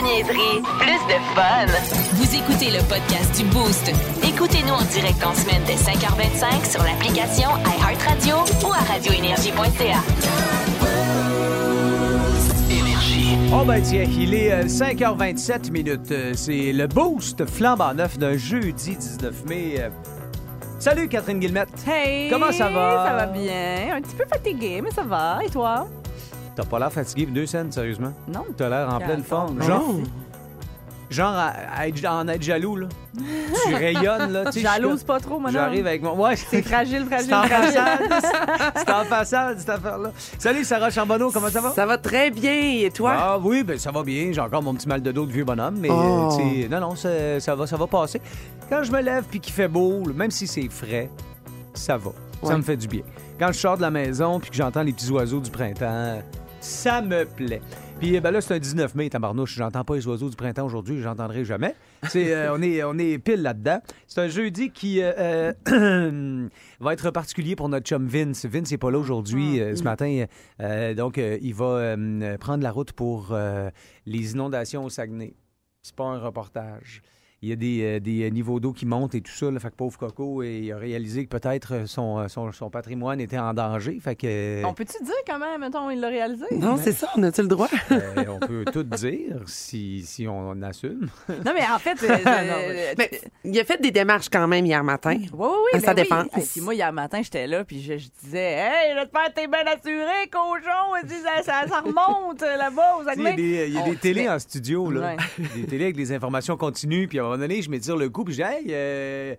de niaiserie, plus de fun. Vous écoutez le podcast du Boost. Écoutez-nous en direct en semaine dès 5h25 sur l'application iHeartRadio ou à radioénergie.ca. Oh ben tiens, il est euh, 5h27 minutes. Euh, C'est le boost flambant neuf d'un jeudi 19 mai. Euh, Salut Catherine Guillemette. Hey! Comment ça va? Ça va bien. Un petit peu fatigué, mais ça va. Et toi? T'as pas l'air fatigué pour deux scènes, sérieusement? Non. T'as l'air en pleine forme. Genre, genre à, à être- en être jaloux, là. tu rayonnes, là. tu sais, je suis Jalouse comme- pas trop, moi, non. J'arrive avec mon... Ouais, C'est fragile, fragile, C'est en fragile. façade. C'est en façade, cette affaire-là. Salut Sarah Charbonneau, comment ça va? Ça va très bien. Et toi? Ah oui, ben ça va bien. J'ai encore mon petit mal de dos de vieux bonhomme, mais Oh. euh, tu sais, non, non, ça, ça va, ça va passer. Quand je me lève puis qu'il fait beau, là, même si c'est frais, ça va. Ça Ouais. me fait du bien. Quand je sors de la maison puis que j'entends les petits oiseaux du printemps, ça me plaît. Puis eh ben là, c'est un 19 mai, tabarnouche. J'entends pas les oiseaux du printemps aujourd'hui, j'entendrai jamais. C'est, euh, on, est, on est pile là-dedans. C'est un jeudi qui euh, euh, va être particulier pour notre chum Vince. Vince n'est pas là aujourd'hui, euh, ce matin. Donc, il va prendre la route pour les inondations au Saguenay. C'est pas un reportage. Il y a des, euh, des niveaux d'eau qui montent et tout ça. Là, fait que pauvre Coco, et il a réalisé que peut-être euh, son, euh, son, son patrimoine était en danger. Fait que, euh, On peut-tu dire comment, mettons, il l'a réalisé? Non, c'est ça. On a-tu le droit? euh, on peut tout dire si, si on assume. Non, mais en fait... euh, euh, Mais il a fait des démarches quand même hier matin. Oui, oui, oui. Ça ben dépend. Oui. Hey, puis moi, hier matin, j'étais là, puis je, je disais, Hey, j'espère que t'es bien assuré, cochon. Ça, ça, ça remonte euh, là-bas aux Il y a des, y a des télés en studio, là. Ouais. des télés avec des informations continues. Puis moment donné, je le je dis, hey, euh, euh,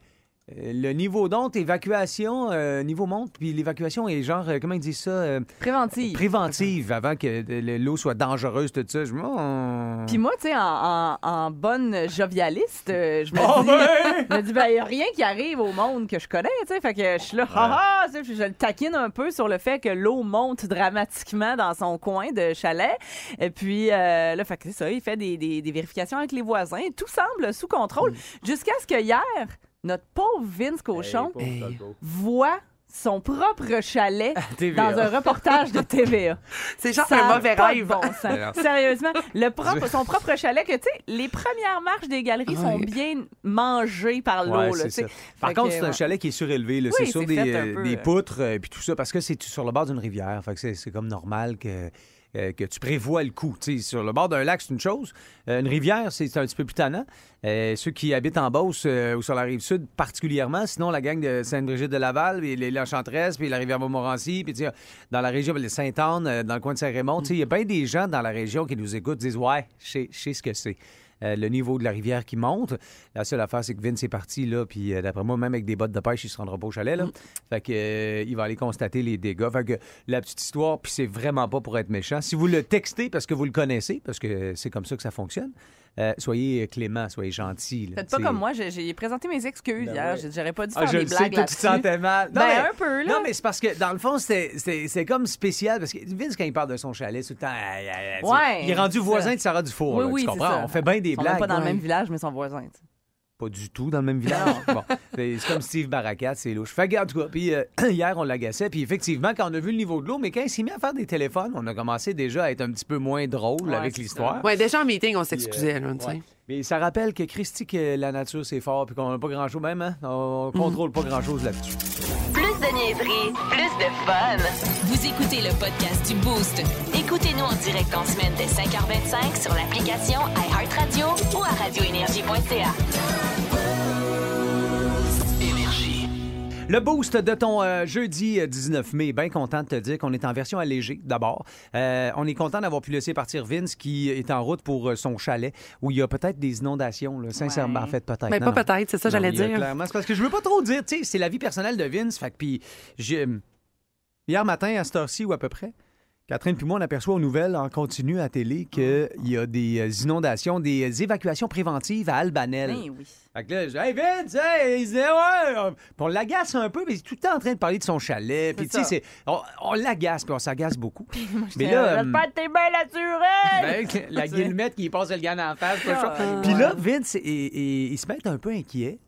le niveau d'onde, évacuation, euh, niveau monte, puis l'évacuation est genre, euh, comment ils disent ça, euh, Préventive. préventive avant que l'eau soit dangereuse, tout ça. Je oh. Puis moi, tu sais, en, en- en bonne jovialiste, euh, je me Oh, dis, ben! je me dis, ben, il n'y a rien qui arrive au monde que je connais, tu sais. Fait que je suis là, ah, ah, tu sais, puis je le taquine un peu sur le fait que l'eau monte dramatiquement dans son coin de chalet. Et puis, euh, là, fait que c'est ça, il fait des, des- des vérifications avec les voisins. Tout semble sous contrôle. Jusqu'à ce que hier, notre pauvre Vince Cochon Hey, pauvre Coco. voit son propre chalet dans un reportage de TVA. C'est genre Ça un mauvais rêve. bon. Sérieusement, le propre, son propre chalet, que tu sais, les premières marches des galeries sont Ouais. bien mangées par l'eau. Ouais. Par contre, c'est un chalet qui est surélevé. Oui, c'est sur des, euh, peu, des euh. poutres euh, puis tout ça, parce que c'est sur le bord d'une rivière. Fait que c'est, c'est comme normal que, euh, que tu prévois le coup. Sur le bord d'un lac, c'est une chose. Euh, une rivière, c'est un petit peu plus. Euh, ceux qui habitent en Beauce ou sur la rive sud, particulièrement. Sinon, la gang de Sainte-Brigitte de Laval, puis les l'Enchanteresse, puis la rivière Montmorency, puis dans la région, les Sainte-Anne, dans le coin de Saint-Raymond. Il y a bien des gens dans la région qui nous écoutent, disent Ouais, je sais ce que c'est. Euh, le niveau de la rivière qui monte. La seule affaire, c'est que Vince est parti, là, puis euh, d'après moi, même avec des bottes de pêche, il se rendra pas au chalet, là. Fait que, euh, il va aller constater les dégâts. Fait que la petite histoire, puis c'est vraiment pas pour être méchant. Si vous le textez parce que vous le connaissez, parce que c'est comme ça que ça fonctionne, euh, soyez clément, soyez gentil. là. Faites pas comme moi, j'ai- présenté mes excuses Ben hier. ouais. J'aurais pas dû Ah, faire je des le sais, blagues toi, tu te sentais mal. Non, Ben, mais- un peu, là. Non, mais c'est parce que, dans le fond, c'est comme spécial, parce que Vince, quand il parle de son chalet, tout le temps, Ouais, il est rendu voisin ça. de Sarah Dufour. Oui, là, oui, tu comprends? On fait bien des même blagues. pas dans le même village, mais ils sont voisins. Pas du tout dans le même village. bon, c'est comme Steve Barakat, c'est louche. Fait en tout cas, puis euh, hier, on l'agaçait, puis effectivement, quand on a vu le niveau de l'eau, mais quand il s'est mis à faire des téléphones, on a commencé déjà à être un petit peu moins drôle Ouais, avec l'histoire. Ouais, déjà en meeting, on euh, s'excusait, là, tu sais. ouais. Mais ça rappelle que Christy, que la nature, c'est fort, puis qu'on n'a pas grand-chose, même, hein? On contrôle pas grand-chose là-dessus. Plus de niaiserie, plus de fun. Vous écoutez le podcast du Boost. Écoutez-nous en direct en semaine dès 5h25 sur l'application iHeartRadio ou à radioénergie.ca. Le boost de ton euh, jeudi euh, 19 mai, bien content de te dire qu'on est en version allégée d'abord. Euh, on est content d'avoir pu laisser partir Vince qui est en route pour euh, son chalet où il y a peut-être des inondations, là, sincèrement. Ouais. En fait, peut-être. Mais Non, pas peut-être, c'est ça, Non, j'allais dire. Clairement, c'est parce que je veux pas trop dire, tu sais, c'est la vie personnelle de Vince. Fait que puis hier matin à cette heure-ci ou à peu près, Catherine puis moi, on aperçoit aux nouvelles en continu à télé qu'il y a des euh, inondations, des évacuations préventives à Albanel. Ben oui. Fait que là, je dis, hey Vince, hey, il ouais. euh, Puis on l'agace un peu, mais il est tout le temps en train de parler de son chalet. Puis tu sais, on, on l'agace, puis on s'agace beaucoup. mais là, euh, J'espère que t'es assuré! ben, la guillemette qui passe le gars en face, pas Ah. Puis là, Vince, il, il- il se met un peu inquiet.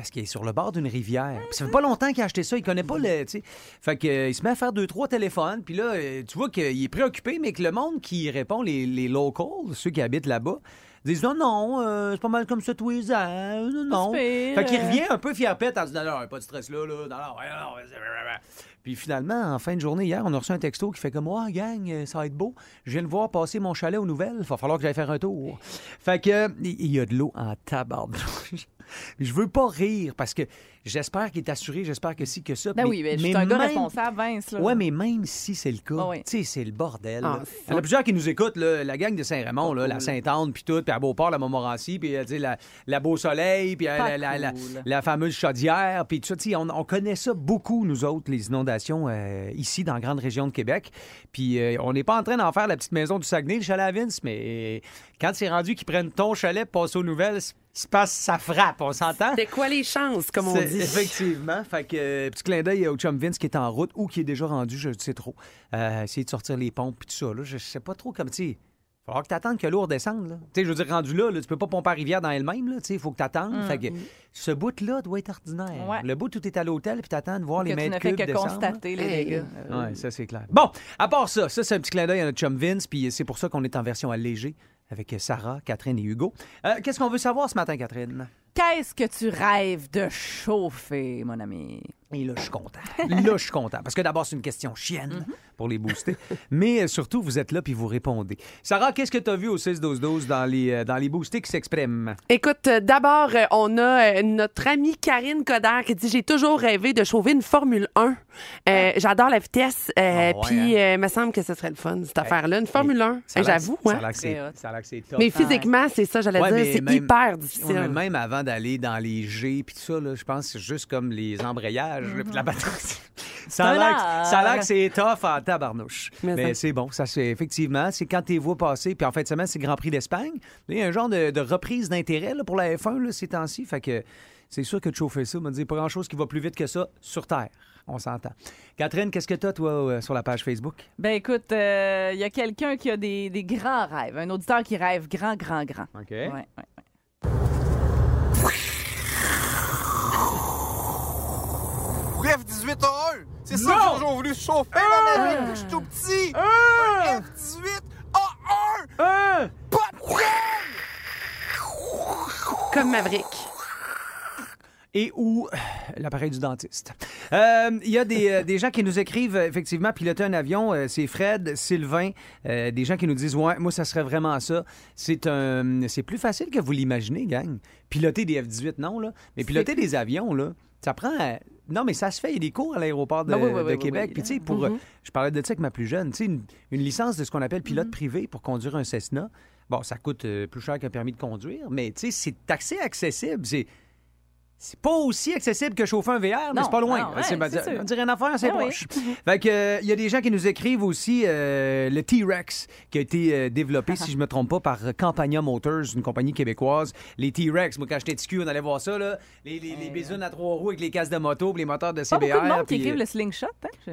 Parce qu'il est sur le bord d'une rivière. Puis ça fait pas longtemps qu'il a acheté ça. Il connaît pas le. tu sais. Fait que, euh, se met à faire deux, trois téléphones. Puis là, euh, tu vois qu'il est préoccupé, mais que le monde qui répond, les, les locals, ceux qui habitent là-bas, disent non, non, euh, c'est pas mal comme ça tous les ans. Non. Fait qu'il revient un peu fier-pète en disant non, non, pas de stress là, là. Non, non, non, puis finalement, en fin de journée, hier, on a reçu un texto qui fait comme Ouais, gang, euh, ça va être beau. Je viens de voir passer mon chalet aux nouvelles. Il va falloir que j'aille faire un tour. Fait que, il y a de l'eau en tabarnouche. Je veux pas rire parce que j'espère qu'il est assuré, j'espère que si, que ça. Ben oui, mais je suis un gars même- responsable, Vince. Là. Ouais, mais même si c'est le cas, Ah oui. tu sais, c'est le bordel. Ah, Il y en a plusieurs qui nous écoutent, là, la gang de Saint-Raymond, là, la Sainte-Anne, puis tout, puis à Beauport, la Montmorency, puis euh, la, la Beau-Soleil, puis euh, la, fameuse chaudière, puis tout ça. On, on connaît ça beaucoup, nous autres, les inondations euh, ici, dans la grande région de Québec. Puis euh, on n'est pas en train d'en faire la petite maison du Saguenay, le chalet à Vince, mais quand c'est rendu qu'ils prennent ton chalet, passent aux nouvelles, se passe, ça frappe, on s'entend? C'est quoi les chances, comme on dit? Effectivement. Fait que, euh, petit clin d'œil au chum Vince qui est en route ou qui est déjà rendu, je ne sais trop. Euh, essayer de sortir les pompes et tout ça. Là, je sais pas trop comme, tu falloir que tu attendes que l'eau redescende. Là. Tu sais, je veux dire, rendu là, là, tu peux pas pomper à rivière dans elle-même. Tu il faut que tu attendes. Fait que ce bout-là doit être ordinaire. Ouais. Le bout où tu es à l'hôtel puis tu attends de voir que les tu ne mètres fais cubes que descendre. là. constater les Hey. dégâts. Euh, Oui, ça, c'est clair. Bon, à part ça, ça, c'est un petit clin d'œil à notre chum Vince, puis c'est pour ça qu'on est en version allégée avec Sarah, Catherine et Hugo. Euh, Qu'est-ce qu'on veut savoir ce matin, Catherine? Qu'est-ce que tu rêves de chauffer, mon ami? Et là, je suis content. Là, je suis content. Parce que d'abord, c'est une question chienne pour les booster. Mais euh, surtout, vous êtes là puis vous répondez. Sarah, qu'est-ce que tu as vu au 6-12-12 dans les, euh, dans les boostés qui s'expriment? Écoute, euh, d'abord, on a notre amie Karine Coder qui dit J'ai toujours rêvé de chauffer une Formule 1. Euh, J'adore la vitesse. euh, Ah ouais, Puis, euh, il me semble que ce serait le fun, cette affaire-là. Une Formule 1. Ça a Euh, l'air- J'avoue. Ça hein. a que c'est- top. Mais physiquement, c'est ça, j'allais Ouais, dire. C'est hyper difficile. même avant d'aller dans les G puis tout ça, là, je pense que c'est juste comme les embrayages là, puis la batterie. ça, a l'air que- c'est tough en tabarnouche. Mais c'est bon, ça c'est effectivement, c'est quand tes vois passer, puis en fin de semaine, c'est Grand Prix d'Espagne. Il y a un genre de, de reprise d'intérêt pour la F1 là, ces temps-ci. Fait que c'est sûr que de chauffer ça, me dit pas grand-chose qui va plus vite que ça sur Terre. On s'entend. Catherine, qu'est-ce que tu as, toi, euh, sur la page Facebook? Ben écoute, il y a quelqu'un qui a des, des grands rêves, un auditeur qui rêve grand, grand, grand. OK. Ouais, ouais, ouais. Bref, 18 A1! C'est ça que j'ai toujours voulu chauffer dans ma vie depuis que je suis tout petit! Un F18 A1! Pas de Comme Maverick. et ou euh, l'appareil du dentiste. Euh, Il y a des, euh, des gens qui nous écrivent, effectivement, piloter un avion, euh, c'est Fred, Sylvain, euh, des gens qui nous disent, ouais, moi, ça serait vraiment ça. C'est un, c'est plus facile que vous l'imaginez, gang. Piloter des F-18, non, là, mais piloter des avions, là, ça prend... non, mais ça se fait. Il y a des cours à l'aéroport de, Ben oui, oui, de oui, Québec. Puis, tu sais, pour... euh, Je parlais de ça avec ma plus jeune. Tu sais, une, une licence de ce qu'on appelle pilote privé pour conduire un Cessna, bon, ça coûte euh, plus cher qu'un permis de conduire, mais, tu sais, c'est assez accessible. C'est... C'est pas aussi accessible que chauffer un VR, mais c'est pas loin. non, ouais, c'est, c'est sûr. on dirait une affaire assez Ah oui. proche. Fait que, euh, il y a des gens qui nous écrivent aussi euh, le T-Rex qui a été euh, développé, si je me trompe pas, par Campagna Motors, une compagnie québécoise. Les T-Rex, moi quand j'étais petit cul, on allait voir ça là, les, les, les bisounes à trois roues avec les casques de moto, puis les moteurs de Pas CBR. beaucoup de monde qui puis, écrivent euh, le slingshot, hein? Je-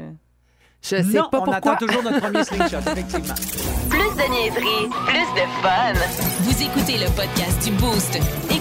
Je sais non, pas on pourquoi. attend toujours notre premier slingshot, effectivement. Plus de niaiserie, plus de fun. Vous écoutez le podcast du Boost.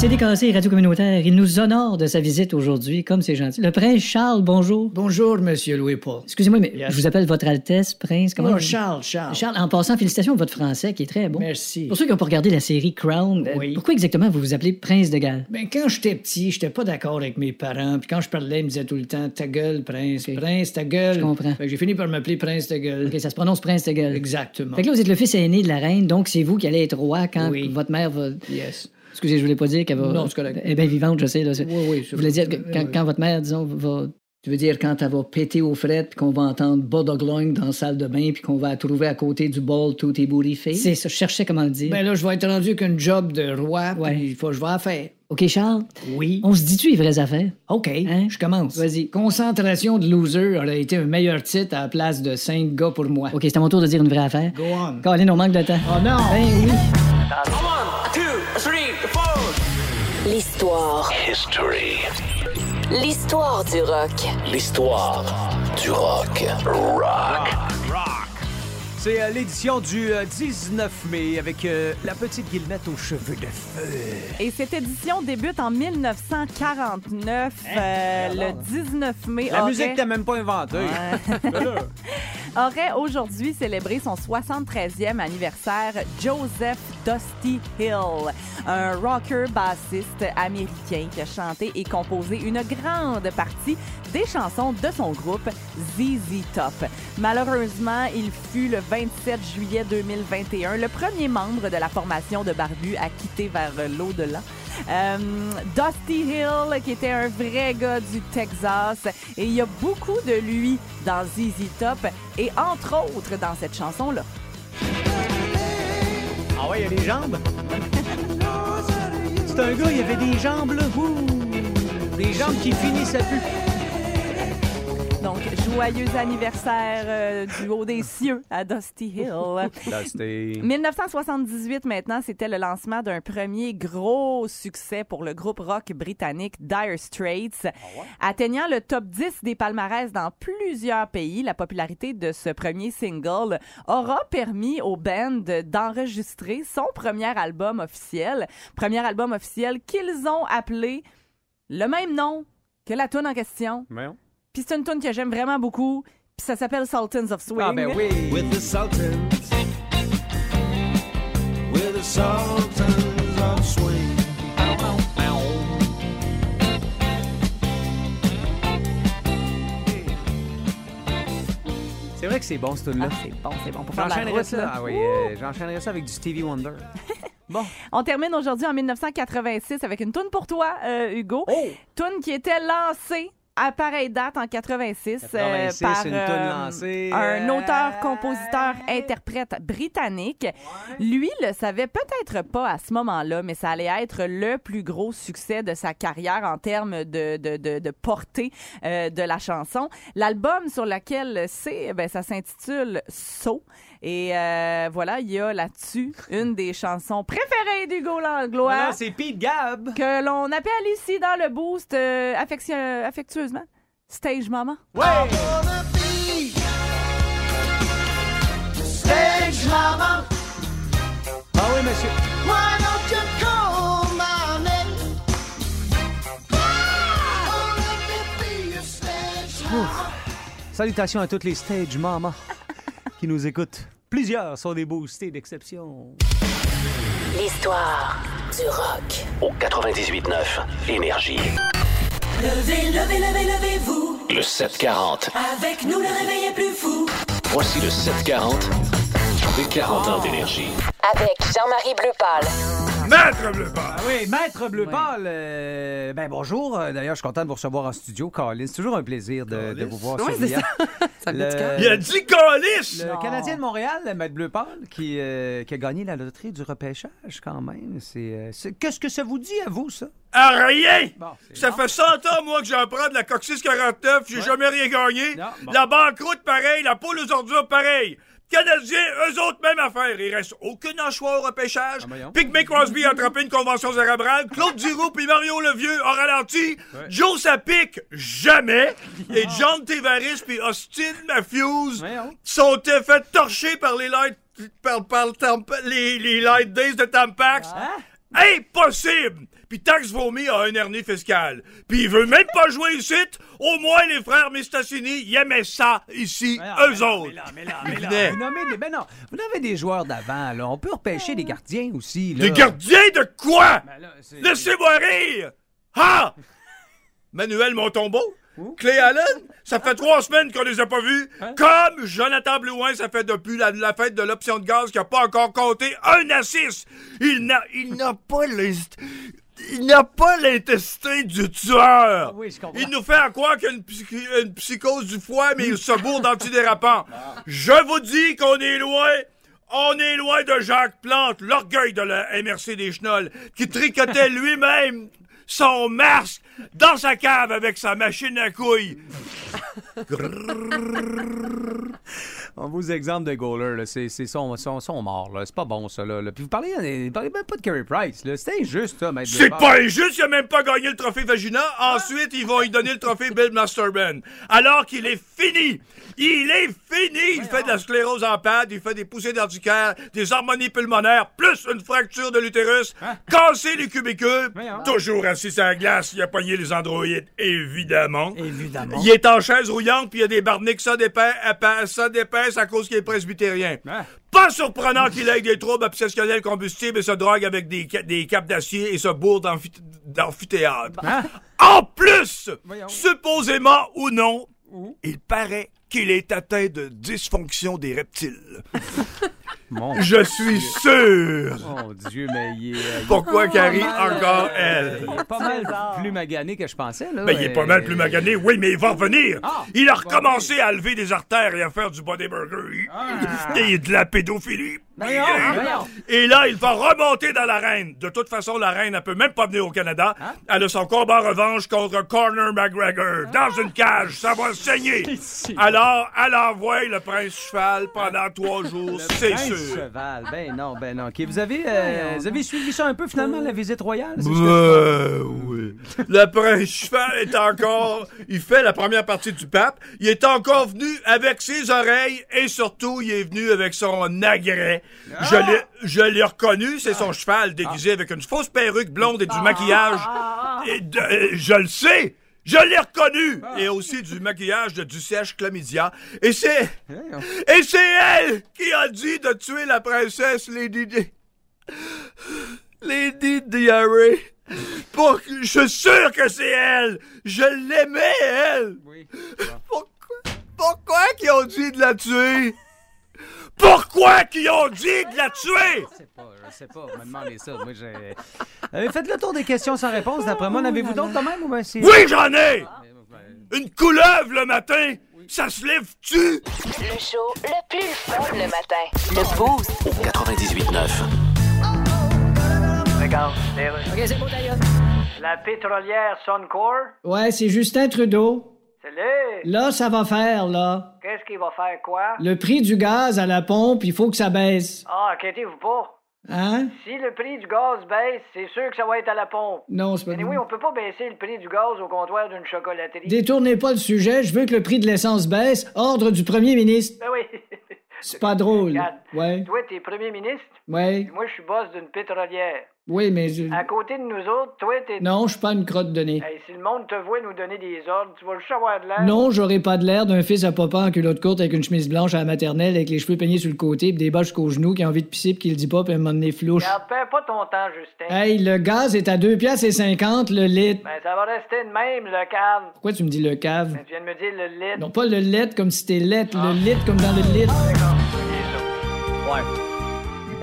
CDKC Radio Communautaire, il nous honore de sa visite aujourd'hui, comme c'est gentil. Le prince Charles, bonjour. Bonjour, Monsieur Louis-Paul. Excusez-moi, mais Yes. je vous appelle Votre Altesse, prince. Comment Non, vous- Charles, Charles. Charles, en passant, félicitations pour votre français qui est très bon. Merci. Pour ceux qui n'ont pas regardé la série Crown, euh, Oui. pourquoi exactement vous vous appelez Prince de Galles? Ben, quand j'étais petit, j'étais pas d'accord avec mes parents. Puis quand je parlais, ils me disaient tout le temps Ta gueule, Prince. Prince, ta gueule. Je comprends. J'ai fini par m'appeler Prince ta gueule. Ok, ça se prononce Prince de Galles. Exactement. Fait que là, vous êtes le fils aîné de la reine, donc c'est vous qui allez être roi quand Oui. votre mère va. Yes. Excusez, je voulais pas dire qu'elle va. Non, c'est correct. Elle est bien vivante, je sais. Là. Oui, oui. Je voulais dire que quand, quand votre mère, disons, va. Tu veux dire quand elle va péter aux frettes, puis qu'on va entendre Bodogloing dans la salle de bain, puis qu'on va la trouver à côté du bol tout ébouriffé? C'est ça, je cherchais comment le dire. Ben là, je vais être rendu qu'un job de roi. Ouais. Puis il faut que je vais la faire. OK, Charles, Oui. on se dit-tu les vraies affaires? OK. Hein? Je commence. Vas-y. Concentration de loser aurait été un meilleur titre à la place de 5 gars pour moi. OK, c'est à mon tour de dire une vraie affaire. Go on. Colin, on manque de temps. Oh non! Ben oui. L'histoire L'histoire du rock. L'histoire du rock. Rock. C'est euh, l'édition du euh, 19 mai avec euh, la petite guillemette aux cheveux de feu. Et cette édition débute en 1949, euh, le 19 mai. Hein? La aurait- musique t'as même pas inventée. aurait aujourd'hui célébré son 73e anniversaire Joseph Dusty Hill, un rocker bassiste américain qui a chanté et composé une grande partie des chansons de son groupe ZZ Top. Malheureusement, il fut le 27 juillet 2021 le premier membre de la formation de Barbu à quitter vers l'au-delà. Euh, Dusty Hill, qui était un vrai gars du Texas, et il y a beaucoup de lui dans ZZ Top, et entre autres dans cette chanson-là. Ah ouais, il y a des jambes? C'est un gars, il y avait des jambes, là. Des jambes qui finissent à plus. Donc, joyeux anniversaire euh, du haut des cieux à Dusty Hill. Là, c'était... 1978 maintenant, c'était le lancement d'un premier gros succès pour le groupe rock britannique Dire Straits. Atteignant le top 10 des palmarès dans plusieurs pays, la popularité de ce premier single aura permis au band d'enregistrer son premier album officiel. Premier album officiel qu'ils ont appelé le même nom que la tune en question. Puis c'est une tune que j'aime vraiment beaucoup. Puis ça s'appelle Sultans of Swing. Ah ben oui. With the Sultans. With the Sultans of Swing. C'est vrai que c'est bon, ce tune-là. Ah, c'est bon, c'est bon. Pour faire la J'enchaînerais route, ça. là. Ah oui, euh, j'enchaînerais ça avec du Stevie Wonder. Bon. On termine aujourd'hui en 1986 avec une toune pour toi, euh, Hugo. Oh! Toune qui était lancée à pareille date en 86, euh, 86, par lancée, un euh, auteur, compositeur, interprète britannique. Lui le savait peut-être pas à ce moment-là, mais ça allait être le plus gros succès de sa carrière en termes de, de, de, de portée euh, de la chanson. L'album sur lequel c'est, ben, ça s'intitule So. Et euh, voilà, il y a là-dessus une des chansons préférées d'Hugo Langlois Voilà, c'est Pete Gab. que l'on appelle ici dans le boost euh, affection- affectueusement Stage Mama. Ouais! Stage Mama. Ah oui, monsieur. Why don't you call my name? Let me be your stage mama. Salutations à toutes les stage mamas qui nous écoutent. Plusieurs sont des boostés d'exception. L'histoire du rock. Au 98.9 Énergie. Levez, levez, levez, levez-vous. Le 740. Avec nous, le réveil est plus fou. Voici le 740 des 40 ans d'énergie. Avec Jean-Marie Bleu-Pâle. Maître Bleu Ah oui, Maître Bleu Pâle, euh, ben bonjour. Euh, D'ailleurs, je suis content de vous recevoir en studio, Colin. C'est toujours un plaisir de, de vous voir Oui, sur. Ça Le-. Il a dit calice! Le Canadien de Montréal, Maître Bleu Pâle, qui, euh, qui a gagné la loterie du repêchage quand même. Euh, Qu'est-ce que ça vous dit à vous, ça? À rien! Bon, Ça bon. fait 100 ans, moi, que j'en prends de la Coccyx 49, j'ai jamais rien gagné. Non, bon. La banqueroute, pareil, la poule aux ordures, pareil. Canadiens, eux autres, même affaire. Il reste aucun anchois au repêchage. Ah. Pygmée Crosby a attrapé une convention cérébrale. Claude Giroux puis Mario Levieux ont ralenti. Joe pique jamais. Et John Tavares puis Austin Matthews sont fait torcher par les light, par, par le les, les light days de Tampax. Impossible! Puis Tax Vomi a un hernie fiscal. Puis il veut même pas jouer ici. Au moins, les frères Mistassini, ils aimaient ça ici, Mais eux autres. Mais là, mais là, mais là, vous nommez des, ben non, vous nommez des joueurs d'avant, là. On peut repêcher des gardiens aussi, là. Des gardiens de quoi? Là, c'est- Laissez-moi rire! Ah! Manuel Montombeau? Clay Allen? Ça fait trois semaines qu'on les a pas vus. Comme Jonathan Blouin, ça fait depuis la, la fête de l'option de gaz qu'il a pas encore compté un assist. Il n'a, il n'a pas l'inst- il n'a pas l'intestin du tueur. Oui, je comprends. Il nous fait à croire qu'il y a une, psy- une psychose du foie, mais il se bourre d'antidérapant. Je vous dis qu'on est loin. On est loin de Jacques Plante, l'orgueil de la MRC des Chenolles, qui tricotait lui-même son masque dans sa cave avec sa machine à couilles. On vos exemples de goalers, là, c'est, sont, sont morts. Là. C'est pas bon, ça. Là, là. Puis vous parlez, vous parlez même pas de Carey Price. C'est injuste, ça, maître. C'est pas injuste, il a même pas gagné le trophée Vagina. Ensuite, ils vont lui donner le trophée Bill Masterman. Alors qu'il est fini. Il est fini. Il fait de la sclérose en pad, il fait des poussées d'urticaire, des harmonies pulmonaires, plus une fracture de l'utérus, cassé les cubicules, toujours assis sur la glace, il a pogné les androïdes, évidemment. Évidemment. Il est en chaise rouillante, puis il y a des barniques ça d'épaisse à cause qu'il est presbytérien. Pas surprenant qu'il ait des troubles obsessionnels combustibles et se drogue avec des, des capes d'acier et se bourre d'amphi- d'amphithéâtre. En plus, supposément ou non, il paraît qu'il est atteint de dysfonction des reptiles. Mon Je suis sûr. Mon Dieu, mais il est. Pourquoi est Carrie encore elle? Il est pas mal plus magané que je pensais, là. Ben, il est pas mal plus magané, oui, mais il va revenir. Ah, il a recommencé à lever des artères et à faire du bodyburger. Et de la pédophilie. Voyons, voyons. Et là, il va remonter dans l'arène. De toute façon, la reine, elle peut même pas venir au Canada. Elle a son combat en revanche contre Conor McGregor. Dans une cage, ça va saigner. Alors, elle envoie le prince cheval pendant trois jours, c'est Prince sûr. Cheval. Ben non, ben non. Vous avez, euh, vous avez suivi ça un peu, finalement, la visite royale? Euh, oui. Le prince cheval est encore. Il fait la première partie du pape. Il est encore venu avec ses oreilles et surtout, il est venu avec son agrès. Je l'ai, je l'ai reconnu, c'est son cheval déguisé avec une fausse perruque blonde et du maquillage. Et de- euh, je le sais! Je l'ai reconnu! Et aussi du maquillage de du sèche chlamydia. Et c'est. Et c'est elle qui a dit de tuer la princesse Lady Di. Lady Diarrhea. Pour que- je suis sûr que c'est elle. Je l'aimais, elle. Pourquoi, pourquoi qu'ils ont dit de la tuer? Pourquoi qu'ils ont dit de la tuer? Je sais pas, je sais pas. On m'a demandé ça. Moi, j'ai. Euh, faites le tour des questions sans réponse. D'après moi, en avez-vous d'autres quand même? Ou ben c'est... Oui, j'en ai! Une couleuvre le matin, ça se lève-tu? Le show le plus fun le matin. Le Boost. 98.9. Regarde, OK, c'est beau d'ailleurs. La pétrolière Suncor, Ouais, c'est Justin Trudeau. Là, ça va faire, là. Qu'est-ce qu'il va faire quoi? Le prix du gaz à la pompe, il faut que ça baisse. Ah, inquiétez-vous pas. Hein? Si le prix du gaz baisse, c'est sûr que ça va être à la pompe. Non, c'est pas Mais oui, on peut pas baisser le prix du gaz au comptoir d'une chocolaterie. Détournez pas le sujet, je veux que le prix de l'essence baisse. Ordre du premier ministre. Ben oui. C'est pas drôle. Regarde, Ouais. Toi, t'es premier ministre. Ouais. Moi, je suis boss d'une pétrolière. Oui, mais. je- À côté de nous autres, toi, t'es. Non, je suis pas une crotte de nez. Hey, si le monde te voit nous donner des ordres, tu vas juste avoir de l'air. Non, j'aurais pas de l'air d'un fils à papa en culotte courte avec une chemise blanche à la maternelle avec les cheveux peignés sur le côté pis des bas jusqu'aux genoux qui a envie de pisser pis qui le dit pas pis à un moment donné flouche. Regarde, perds pas ton temps, Justin. Hey, le gaz est à 2 piastres et 50 le litre. Ben, ça va rester de même, le cave. Pourquoi tu me dis le cave? Ben, tu viens de me dire le litre. Non, pas le litre comme si c'était lettre, Ah. le litre comme dans le litre. Ouais.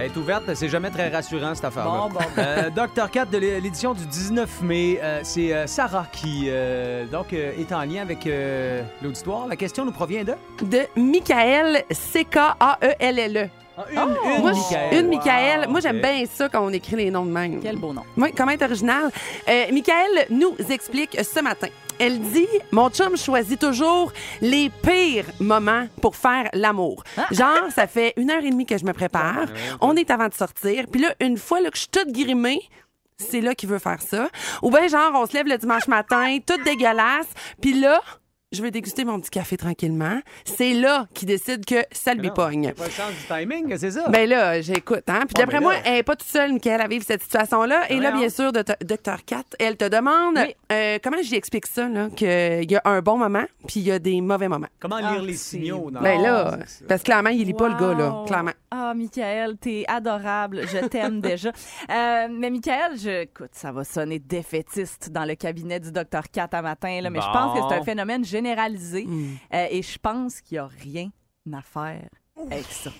Elle est ouverte, c'est jamais très rassurant, cette affaire-là. Bon, bon, bon. Euh, Dr. 4 de l'é- l'édition du 19 mai, euh, c'est euh, Sarah qui donc est en lien avec l'auditoire. La question nous provient de... De Michael, C-K-A-E-L-L-E. une, Moi, une Michael. Une Michael. Wow, Moi, j'aime bien ça quand on écrit les noms de même. Quel beau nom. Oui, comment être original? Euh, Michael nous explique ce matin. Elle dit Mon chum choisit toujours les pires moments pour faire l'amour. Genre, ça fait une heure et demie que je me prépare. On est avant de sortir. Puis là, une fois là, que je suis toute grimée, c'est là qu'il veut faire ça. Ou bien, genre, on se lève le dimanche matin, toute dégueulasse. Puis là, je vais déguster mon petit café tranquillement. C'est là qu'il décide que ça lui pogne. Pas le sens du timing, c'est ça? Ben là, j'écoute, hein. Puis Ah, d'après ben moi, là. elle est pas toute seule, Michael, à vivre cette situation-là. Et là, bien sûr, Docteur Kat, elle te demande Oui. euh, comment j'y explique ça, là, qu'il y a un bon moment, puis il y a des mauvais moments? Comment Ah, lire les c'est signaux? Dans Ben là, ça. parce que clairement, il lit pas le gars, là, clairement. Ah, Michael, t'es adorable. Je t'aime déjà. Euh, mais Michael, je, écoute, ça va sonner défaitiste dans le cabinet du docteur Kat à matin, là, mais je pense que c'est un phénomène généralisé Mm. euh, et je pense qu'il n'y a rien à faire avec ça.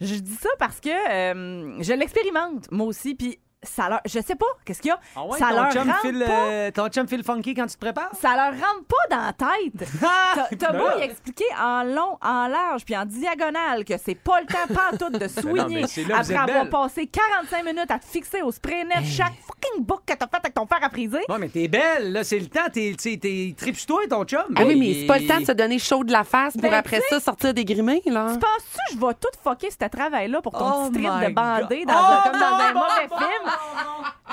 Je dis ça parce que euh, je l'expérimente, moi aussi, puis ça leur... Je sais pas, qu'est-ce qu'il y a? Ah ouais, ça ton, leur chum rentre file, pas. euh, ton chum file funky quand tu te prépares? Ça leur rentre pas dans la tête. T'as- T'as Ben beau y expliquer en long, en large, puis en diagonale que c'est pas le temps pantoute de non, c'est là que vous après êtes avoir belle. passé 45 minutes à te fixer au spray net chaque fucking book que t'as fait avec ton fer à friser. Non, mais t'es belle, là, c'est le temps. T'es, t'sais, t'es tripe-toi, ton chum. Ah oui, mais c'est pas le temps de se donner chaud de la face pour Ben, après tu ça sortir des grimés, là. Tu penses-tu que je vais tout fucker ce travail-là pour ton Oh petit trip my de bandé dans, Oh un, comme dans un non, mauvais non, film?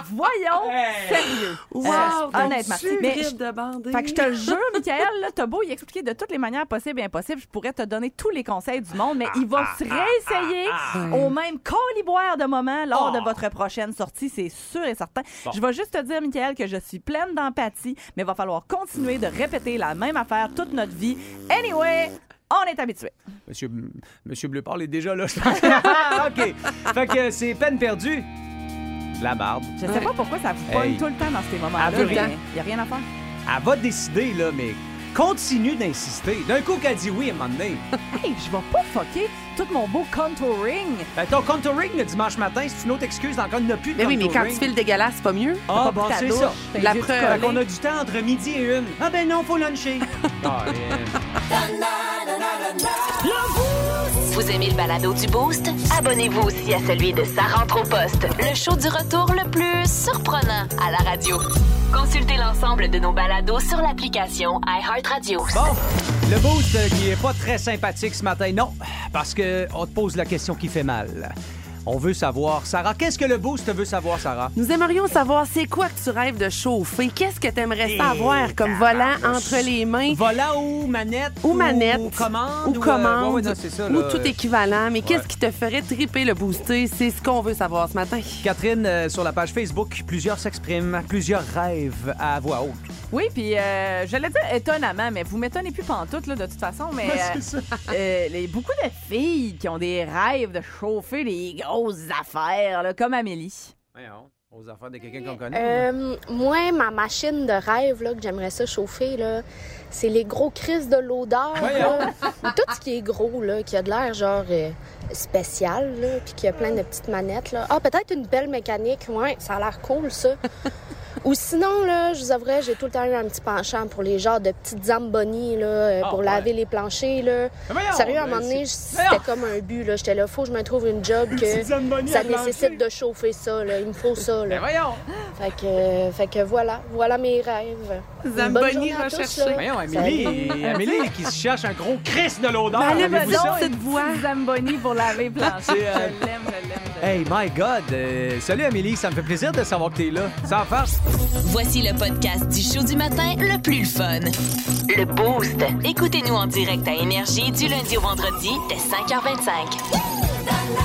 Voyons, sérieux. Wow, Euh, honnêtement. Mais je- de. Fait que je te le jure, Michael, là, t'as beau y expliquer de toutes les manières possibles et impossibles, je pourrais te donner tous les conseils du monde, mais il va se réessayer au même coliboire de moment lors de votre prochaine sortie, c'est sûr et certain. Je vais juste te dire, Michael, que je suis pleine d'empathie, mais il va falloir continuer de répéter la même affaire toute notre vie. Anyway, on est habitué. Monsieur, Monsieur Bleu parle est déjà là, je pense. Ah, OK. Fait que c'est peine perdue. La barbe. Je sais pas pourquoi ça vous pogne Hey. tout le temps dans ces moments-là. Elle veut mais rien. Il y a rien à faire. Elle va décider, là, mais continue d'insister. D'un coup qu'elle dit oui à un moment donné. Hey, je vais pas fucker tout mon beau contouring. Ben, ton contouring le dimanche matin, c'est une autre excuse. Encore, il n'y en a plus de Mais oui, mais quand contouring. tu files dégueulasse, c'est pas mieux. Ah, T'as bon, pas pris ta c'est douche, ça. t'as La preuve. Fait qu'on a du temps entre midi et une. Ah ben non, faut luncher. Ah, euh, Vous aimez le balado du Boost? Abonnez-vous aussi à celui de Sa rentre au poste, le show du retour le plus surprenant à la radio. Consultez l'ensemble de nos balados sur l'application iHeartRadio. Bon, le boost euh, qui est pas très sympathique ce matin, non, parce que on te pose la question qui fait mal. On veut savoir, Sarah, qu'est-ce que le boost veut savoir, Sarah? Nous aimerions savoir c'est quoi que tu rêves de chauffer? Qu'est-ce que t'aimerais Eh, savoir comme volant entre les mains? Volant ou manette? ou manette Ou commande? ou euh, commande ouais, ouais, non, c'est ça, ou tout équivalent. Mais qu'est-ce qui te ferait triper le booster? C'est ce qu'on veut savoir ce matin. Catherine, euh, sur la page Facebook, plusieurs s'expriment, plusieurs rêvent à voix haute. Oui, puis euh, je l'ai dit étonnamment, mais vous m'étonnez plus pantoute, là, de toute façon, mais euh, euh, les- beaucoup de filles qui ont des rêves de chauffer des grosses affaires, là, comme Amélie. Voyons, aux affaires de quelqu'un qu'on connaît. Euh, moi, ma machine de rêve là, que j'aimerais ça chauffer, là, c'est les gros crises de l'odeur. là. Tout ce qui est gros, là, qui a de l'air genre euh, spécial, là, puis qui a plein de petites manettes. Là. Ah, peut-être une belle mécanique. Ouais, ça a l'air cool, ça. Ou sinon, là, je vous avouerais, j'ai tout le temps eu un petit penchant pour les genres de petites zambonies, là, euh, Ah, pour ouais. laver les planchers, là. Mais voyons, Sérieux, à un moment donné, c'est- c'était comme un but, là. J'étais là, faut que je me trouve une job que ça nécessite de chauffer ça, là. Il me faut ça, là. voyons! Fait que, fait que voilà, voilà mes rêves. Zamboni recherché. Voyons, Amélie, Amélie qui se cherche un gros Chris de l'odeur. Ben, allez, ça? cette voix. Zamboni pour laver plancher. Euh, Je l'aime, je l'aime, je l'aime. Hey, my God! euh, salut Amélie, ça me fait plaisir de savoir que t'es là. Sans farce. Voici le podcast du show du matin le plus fun. Le Boost. Écoutez-nous en direct à Énergie du lundi au vendredi dès 5h25.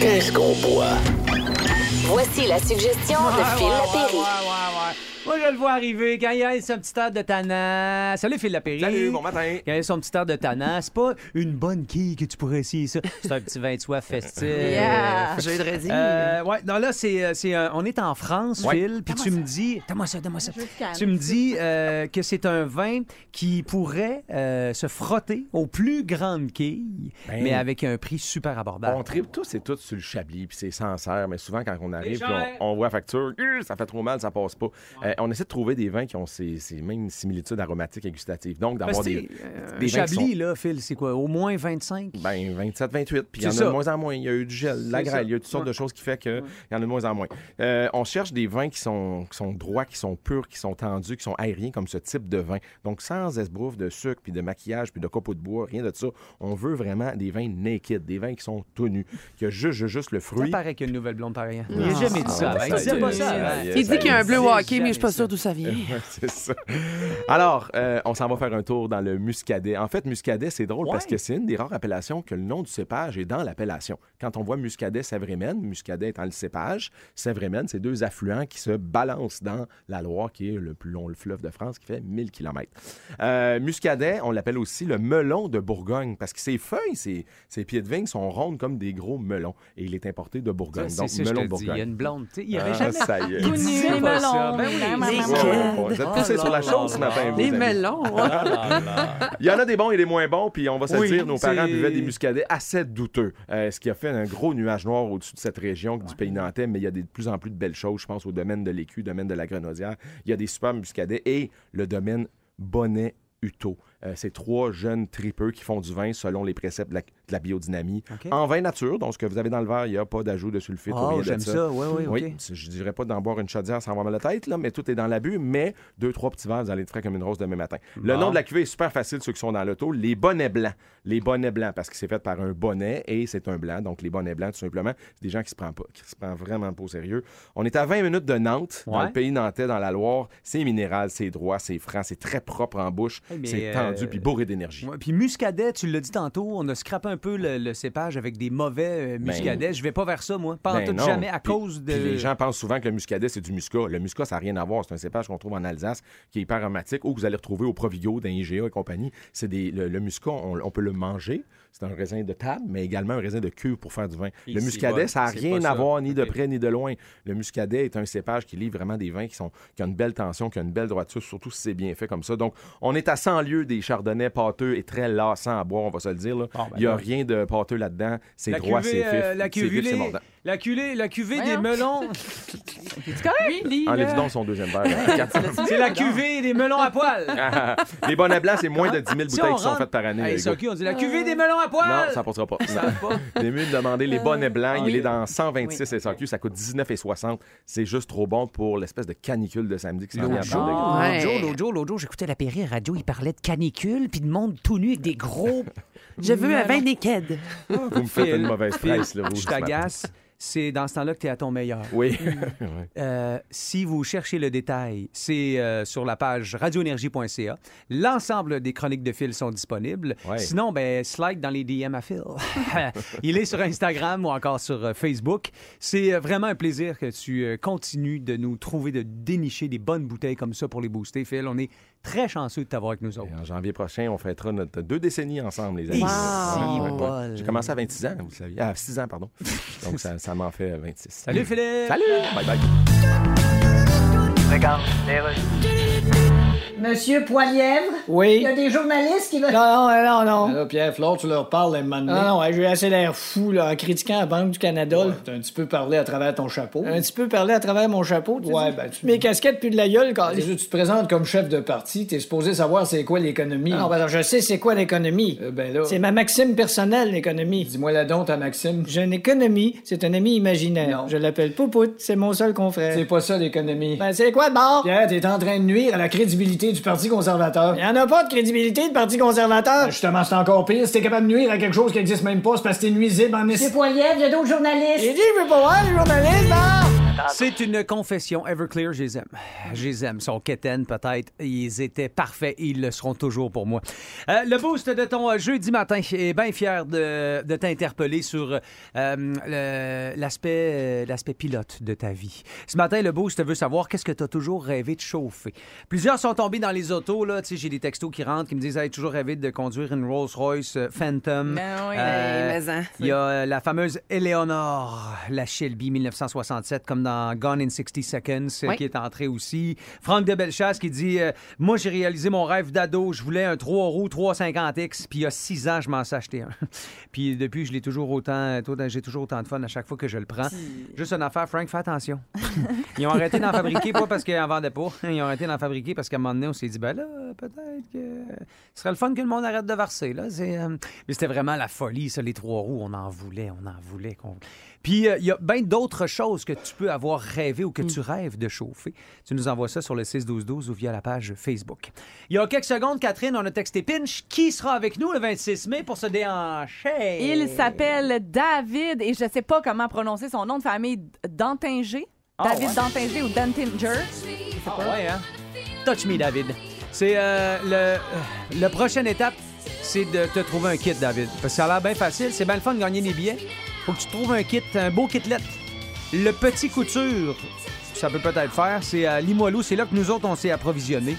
Qu'est-ce qu'on boit? Voici la suggestion de Phil Ouais, ouais, Lapéry. Moi, je le vois arriver quand il a son petit air de tannant. Salut, Phil Lapéry. Salut, bon matin. Quand il a son petit air de tannant, c'est pas une bonne quille que tu pourrais essayer ça. C'est un petit vin de soie festif. Yeah. Jeudi. Euh, ouais, non, là, c'est, euh, c'est un- on est en France, Ouais. Phil, puis tu me dis, donne-moi ça, donne-moi ça. Tu me dis euh, que c'est un vin qui pourrait euh, se frotter aux plus grandes quilles, Ben. mais avec un prix super abordable. On tripe tous et toutes sur le chablis, puis c'est sincère, mais souvent quand on arrive, cher. on, on voit la facture, euh, ça fait trop mal, ça passe pas. Euh, on essaie de trouver des vins qui ont ces, ces mêmes similitudes aromatiques et gustatives. Donc, d'avoir des, euh, des Chablis, là, Phil, c'est quoi? Au moins 25? Ben, 27, 28. Puis il y en a ça. de moins en moins. Il y a eu du gel, de la grêle, ça. il y a eu toutes sortes Ouais. de choses qui fait qu'il y en a de moins en moins. Euh, on cherche des vins qui sont, qui sont droits, qui sont purs, qui sont tendus, qui sont aériens, comme ce type de vin. Donc, sans esbrouf de sucre, puis de maquillage, puis de copeaux de bois, rien de ça. On veut vraiment des vins naked, des vins qui sont tout nus, qui a juste, juste, le Ça fruit. paraît qu'il y a une nouvelle blonde pareille. Il Non. n'a jamais dit ça. Ah, Il disait ça pas ça. ça Il ça dit qu'il y a un bleu hockey, mais je pas sûre d'où ça vient. Ouais, c'est ça. Alors, euh, on s'en va faire un tour dans le muscadet. En fait, muscadet, c'est drôle parce que c'est une des rares appellations que le nom du cépage est dans l'appellation. Quand on voit muscadet, Sévrémène, muscadet étant le cépage, Sévrémène, c'est deux affluents qui se balancent dans la Loire, qui est le plus long le fleuve de France, qui fait 1000 km. muscadet, on l'appelle aussi le melon de Bourgogne parce que ses feuilles, ses, ses pieds de vigne sont rondes comme des gros melons et il est importé de Bourgogne. Ça, Donc, je melon te de dis. Il y a Bourgogne. une blonde. Il n'y aurait Ah, jamais. ça y est. Il disait les pas ça. melons. Ben oui. Vous êtes Oh poussés sur la chose ce matin, amis. melons. ouais. Il y en a des bons et des moins bons, puis on va se le dire, nos parents buvaient des muscadets assez douteux, euh, ce qui a fait un gros nuage noir au-dessus de cette région du pays nantais, mais il y a des- de plus en plus de belles choses, je pense au domaine de l'écu, domaine de la grenadière, il y a des super muscadets et le domaine Bonnet Uto. Euh, c'est trois jeunes tripeux qui font du vin selon les préceptes de la, de la biodynamie. En vin nature, donc ce que vous avez dans le verre, il n'y a pas d'ajout de sulfite ou Oh, rien de j'aime ça. Ouais, ouais, OK. c'est- Je dirais pas d'en boire une chaudière sans avoir mal à la tête, là, mais tout est dans l'abus. Mais deux, trois petits verres, vous allez être frais comme une rose demain matin. Le nom de la cuvée est super facile, ceux qui sont dans l'auto. Les bonnets blancs. Les bonnets blancs, parce que c'est fait par un bonnet et c'est un blanc. Donc, les bonnets blancs, tout simplement, c'est des gens qui se prennent pas, qui se prennent vraiment pas au sérieux. On est à 20 minutes de Nantes, dans le pays nantais, dans la Loire. C'est minéral, c'est droit, c'est franc, c'est très propre en bouche. C'est tendu puis bourré d'énergie. Ouais, puis muscadet, tu l'as dit tantôt, on a scrappé un peu le, le cépage avec des mauvais euh, muscadets. Je vais pas vers ça, moi. Pas en Ben tout non. jamais à Puis- cause de. puis les gens pensent souvent que le muscadet, c'est du muscat. Le muscat, ça n'a rien à voir. C'est un cépage qu'on trouve en Alsace qui est hyper aromatique ou que vous allez retrouver au Provigo, dans IGA et compagnie. C'est des, le, le muscat, on, on peut le manger. C'est un raisin de table, mais également un raisin de cuve pour faire du vin. Et le muscadet, bon. ça n'a rien à voir ni de près ni de loin. Le muscadet est un cépage qui livre vraiment des vins qui, sont, qui ont une belle tension, qui ont une belle droiture, surtout si c'est bien fait comme ça. Donc, on est à 100 lieues des chardonnays pâteux et très lassants à boire, on va se le dire. là. ben Il n'y a non. rien de pâteux là-dedans. C'est droit, cuvée, c'est euh, vif. la la cuvée, la cuvée des Voyons. melons. C'est correct? Enlève donc son deuxième verre. C'est la cuvée des melons à poil. les bonnets blancs, c'est moins de 10 000 Si bouteilles qui sont rentre- faites par année. Hey, les gars. on dit la cuvée des melons à poil. Non, ça passera pas. Non. C'est mieux de demander les bonnets blancs. Oui. Il est dans 126 SAQ. Ça coûte 19,60. C'est juste trop bon pour l'espèce de canicule de samedi qui s'en vient à L'autre jour, prendre. Ouais. l'autre jour, l'autre jour, l'autre jour, j'écoutais la Péri radio, il parlait de canicule, puis de monde tout nu avec des gros. Je veux un vin naked. Vous me faites une mauvaise presse. Là, vous, Je t'agace. C'est dans ce temps-là que tu es à ton meilleur. Oui. Euh, si vous cherchez le détail, c'est euh, sur la page radioénergie.ca. L'ensemble des chroniques de Phil sont disponibles. Ouais. Sinon, ben, slide dans les DM à Phil. Il est sur Instagram ou encore sur euh, Facebook. C'est vraiment un plaisir que tu continues de nous trouver, de dénicher des bonnes bouteilles comme ça pour les booster, Phil. On est très chanceux de t'avoir avec nous autres. Et en janvier prochain, on fêtera notre deux décennies ensemble, les amis. Wow. si, Ouais, ouais. J'ai commencé à 26 ans, vous saviez. Ah, 6 ans, pardon. Donc, ça, ça m'en fait 26. Salut, Philippe! Salut! Bye bye. Regarde, les rues. Monsieur Poilièvre? Oui. Il y a des journalistes qui veulent. Non, non, non, non. Là, Pierre, Flore, tu leur parles moment donné. Non, non, ouais, j'ai assez l'air fou, là, en critiquant la Banque du Canada. T'as un petit peu parlé à travers ton chapeau. Un petit peu parlé à travers mon chapeau, tu Ouais, ben, tu... Mes casquettes puis de la gueule, quand... Tu te présentes comme chef de parti, t'es supposé savoir c'est quoi l'économie. Non, ben, je sais c'est quoi l'économie. ben là... C'est ma maxime personnelle, l'économie. Dis-moi la donc, ta maxime. J'ai une économie, c'est un ami imaginaire. Je l'appelle Poupout, c'est mon seul confrère. C'est pas ça, l'économie. Ben, c'est quoi de bord? Pierre, t'es en train de nuire à la crédibilité du Parti conservateur. Il y en a pas de crédibilité de Parti conservateur. justement, c'est encore pire. Si t'es capable de nuire à quelque chose qui existe même pas, c'est parce que t'es nuisible en Monsieur Poilièvre, il y a d'autres journalistes. J'ai dit, je veux pas voir les journalistes, non? C'est une confession. Everclear, je les aime. Je les aime. Ils sont quétaines, peut-être. Ils étaient parfaits et ils le seront toujours pour moi. Euh, le boost de ton euh, jeudi matin est bien fier de, de t'interpeller sur euh, l'aspect l'aspect pilote de ta vie. Ce matin, le boost veut savoir qu'est-ce que tu as toujours rêvé de chauffer. Plusieurs sont tombés dans les autos. Là. J'ai des textos qui rentrent qui me disent hey, toujours rêvé de conduire une Rolls-Royce euh, Phantom. Ben oui. Euh, en. il y a la fameuse Eleanor, la Shelby 1967, comme dans Gone in 60 Seconds, euh, Oui. qui est entrée aussi. Franck de Bellechasse qui dit euh, Moi, j'ai réalisé mon rêve d'ado. Je voulais un 3 roues 350X, puis il y a 6 ans, je m'en suis acheté un. puis depuis, je l'ai toujours autant, tout- j'ai toujours autant de fun à chaque fois que je le prends. Juste une affaire, Frank, fais attention. Ils ont arrêté d'en fabriquer, pas parce qu'ils en vendaient pas. Ils ont arrêté d'en fabriquer parce qu'à un moment donné, on s'est dit Ben là, peut-être que ce serait le fun que le monde arrête de verser. Là. Euh, Mais c'était vraiment la folie, ça, les trois roues. On en voulait, on en voulait. Puis euh, il y a bien d'autres choses que tu peux avoir rêvé ou que tu rêves de chauffer. Tu nous envoies ça sur le 6-12-12 ou via la page Facebook. Il y a quelques secondes, Catherine, on a texté Pinch. Qui sera avec nous le 26 mai pour se déhancher? Il s'appelle David et je sais pas comment prononcer son nom de famille Dantinger? Ah, David ouais. Dantinger ou Dantinger? Ah ouais, hein? Touch me, David. C'est euh, le, euh, prochaine étape, c'est de te trouver un kit, David. Parce que ça a l'air bien facile. C'est bien le fun de gagner des billets. Faut que tu trouves un kit, un beau kitlet. Le petit couture, ça peut peut-être faire. C'est à Limoilou. C'est là que nous autres, on s'est approvisionnés.